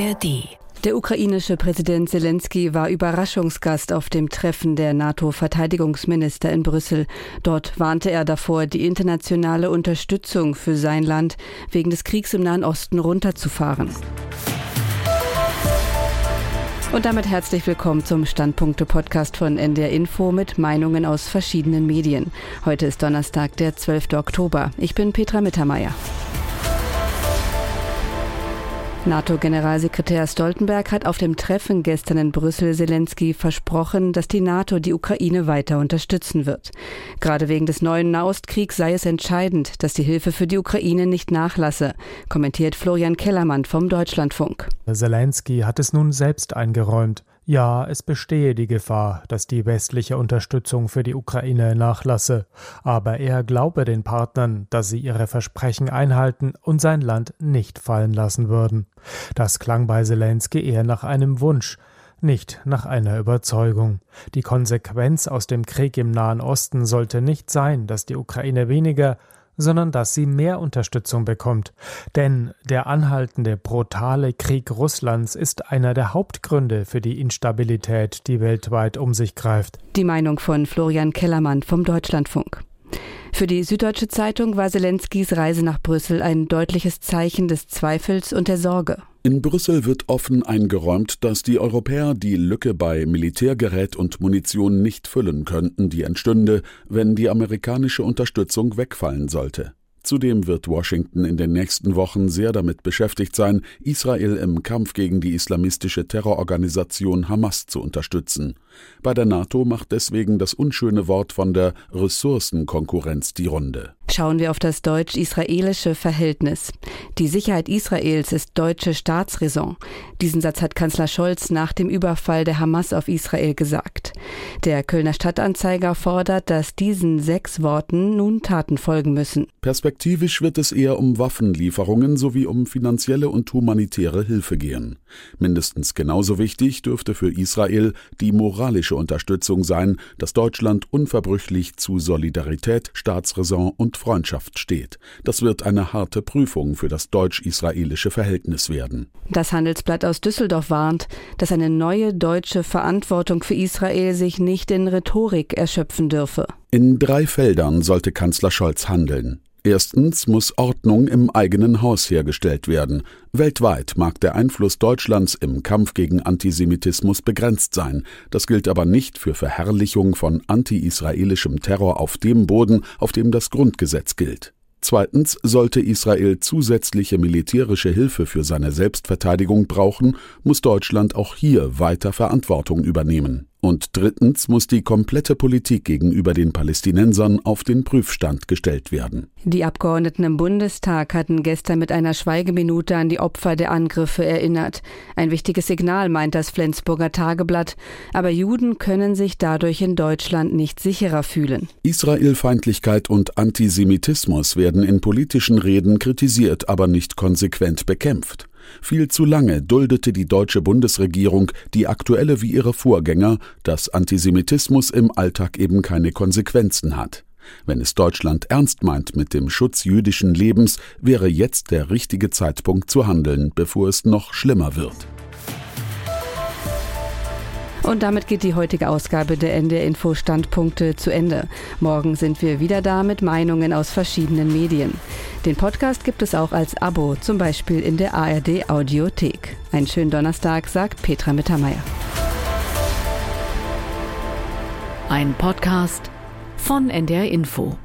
ARD. Der ukrainische Präsident Zelensky war Überraschungsgast auf dem Treffen der NATO-Verteidigungsminister in Brüssel. Dort warnte er davor, die internationale Unterstützung für sein Land wegen des Kriegs im Nahen Osten runterzufahren. Und damit herzlich willkommen zum Standpunkte-Podcast von NDR Info mit Meinungen aus verschiedenen Medien. Heute ist Donnerstag, der 12. Oktober. Ich bin Petra Mittermeier. NATO-Generalsekretär Stoltenberg hat auf dem Treffen gestern in Brüssel Zelensky versprochen, dass die NATO die Ukraine weiter unterstützen wird. Gerade wegen des neuen Nahostkriegs sei es entscheidend, dass die Hilfe für die Ukraine nicht nachlasse, kommentiert Florian Kellermann vom Deutschlandfunk. Zelensky hat es nun selbst eingeräumt. Ja, es bestehe die Gefahr, dass die westliche Unterstützung für die Ukraine nachlasse, aber er glaube den Partnern, dass sie ihre Versprechen einhalten und sein Land nicht fallen lassen würden. Das klang bei Zelensky eher nach einem Wunsch, nicht nach einer Überzeugung. Die Konsequenz aus dem Krieg im Nahen Osten sollte nicht sein, dass die Ukraine weniger, sondern dass sie mehr Unterstützung bekommt. Denn der anhaltende, brutale Krieg Russlands ist einer der Hauptgründe für die Instabilität, die weltweit um sich greift. Die Meinung von Florian Kellermann vom Deutschlandfunk. Für die Süddeutsche Zeitung war Zelenskys Reise nach Brüssel ein deutliches Zeichen des Zweifels und der Sorge. In Brüssel wird offen eingeräumt, dass die Europäer die Lücke bei Militärgerät und Munition nicht füllen könnten, die entstünde, wenn die amerikanische Unterstützung wegfallen sollte. Zudem wird Washington in den nächsten Wochen sehr damit beschäftigt sein, Israel im Kampf gegen die islamistische Terrororganisation Hamas zu unterstützen. Bei der NATO macht deswegen das unschöne Wort von der Ressourcenkonkurrenz die Runde. Schauen wir auf das deutsch-israelische Verhältnis. Die Sicherheit Israels ist deutsche Staatsräson. Diesen Satz hat Kanzler Scholz nach dem Überfall der Hamas auf Israel gesagt. Der Kölner Stadtanzeiger fordert, dass diesen sechs Worten nun Taten folgen müssen. Perspektivisch wird es eher um Waffenlieferungen sowie um finanzielle und humanitäre Hilfe gehen. Mindestens genauso wichtig dürfte für Israel die moralische Unterstützung sein, dass Deutschland unverbrüchlich zu Solidarität, Staatsräson und Freundschaft steht. Das wird eine harte Prüfung für das deutsch-israelische Verhältnis werden. Das Handelsblatt aus Düsseldorf warnt, dass eine neue deutsche Verantwortung für Israel sich nicht in Rhetorik erschöpfen dürfe. In drei Feldern sollte Kanzler Scholz handeln. Erstens muss Ordnung im eigenen Haus hergestellt werden. Weltweit mag der Einfluss Deutschlands im Kampf gegen Antisemitismus begrenzt sein. Das gilt aber nicht für Verherrlichung von anti-israelischem Terror auf dem Boden, auf dem das Grundgesetz gilt. Zweitens sollte Israel zusätzliche militärische Hilfe für seine Selbstverteidigung brauchen, muss Deutschland auch hier weiter Verantwortung übernehmen. Und drittens muss die komplette Politik gegenüber den Palästinensern auf den Prüfstand gestellt werden. Die Abgeordneten im Bundestag hatten gestern mit einer Schweigeminute an die Opfer der Angriffe erinnert. Ein wichtiges Signal, meint das Flensburger Tageblatt. Aber Juden können sich dadurch in Deutschland nicht sicherer fühlen. Israelfeindlichkeit und Antisemitismus werden in politischen Reden kritisiert, aber nicht konsequent bekämpft. Viel zu lange duldete die deutsche Bundesregierung, die aktuelle wie ihre Vorgänger, dass Antisemitismus im Alltag eben keine Konsequenzen hat. Wenn es Deutschland ernst meint mit dem Schutz jüdischen Lebens, wäre jetzt der richtige Zeitpunkt zu handeln, bevor es noch schlimmer wird. Und damit geht die heutige Ausgabe der NDR Info Standpunkte zu Ende. Morgen sind wir wieder da mit Meinungen aus verschiedenen Medien. Den Podcast gibt es auch als Abo, zum Beispiel in der ARD Audiothek. Einen schönen Donnerstag, sagt Petra Mittermeier. Ein Podcast von NDR Info.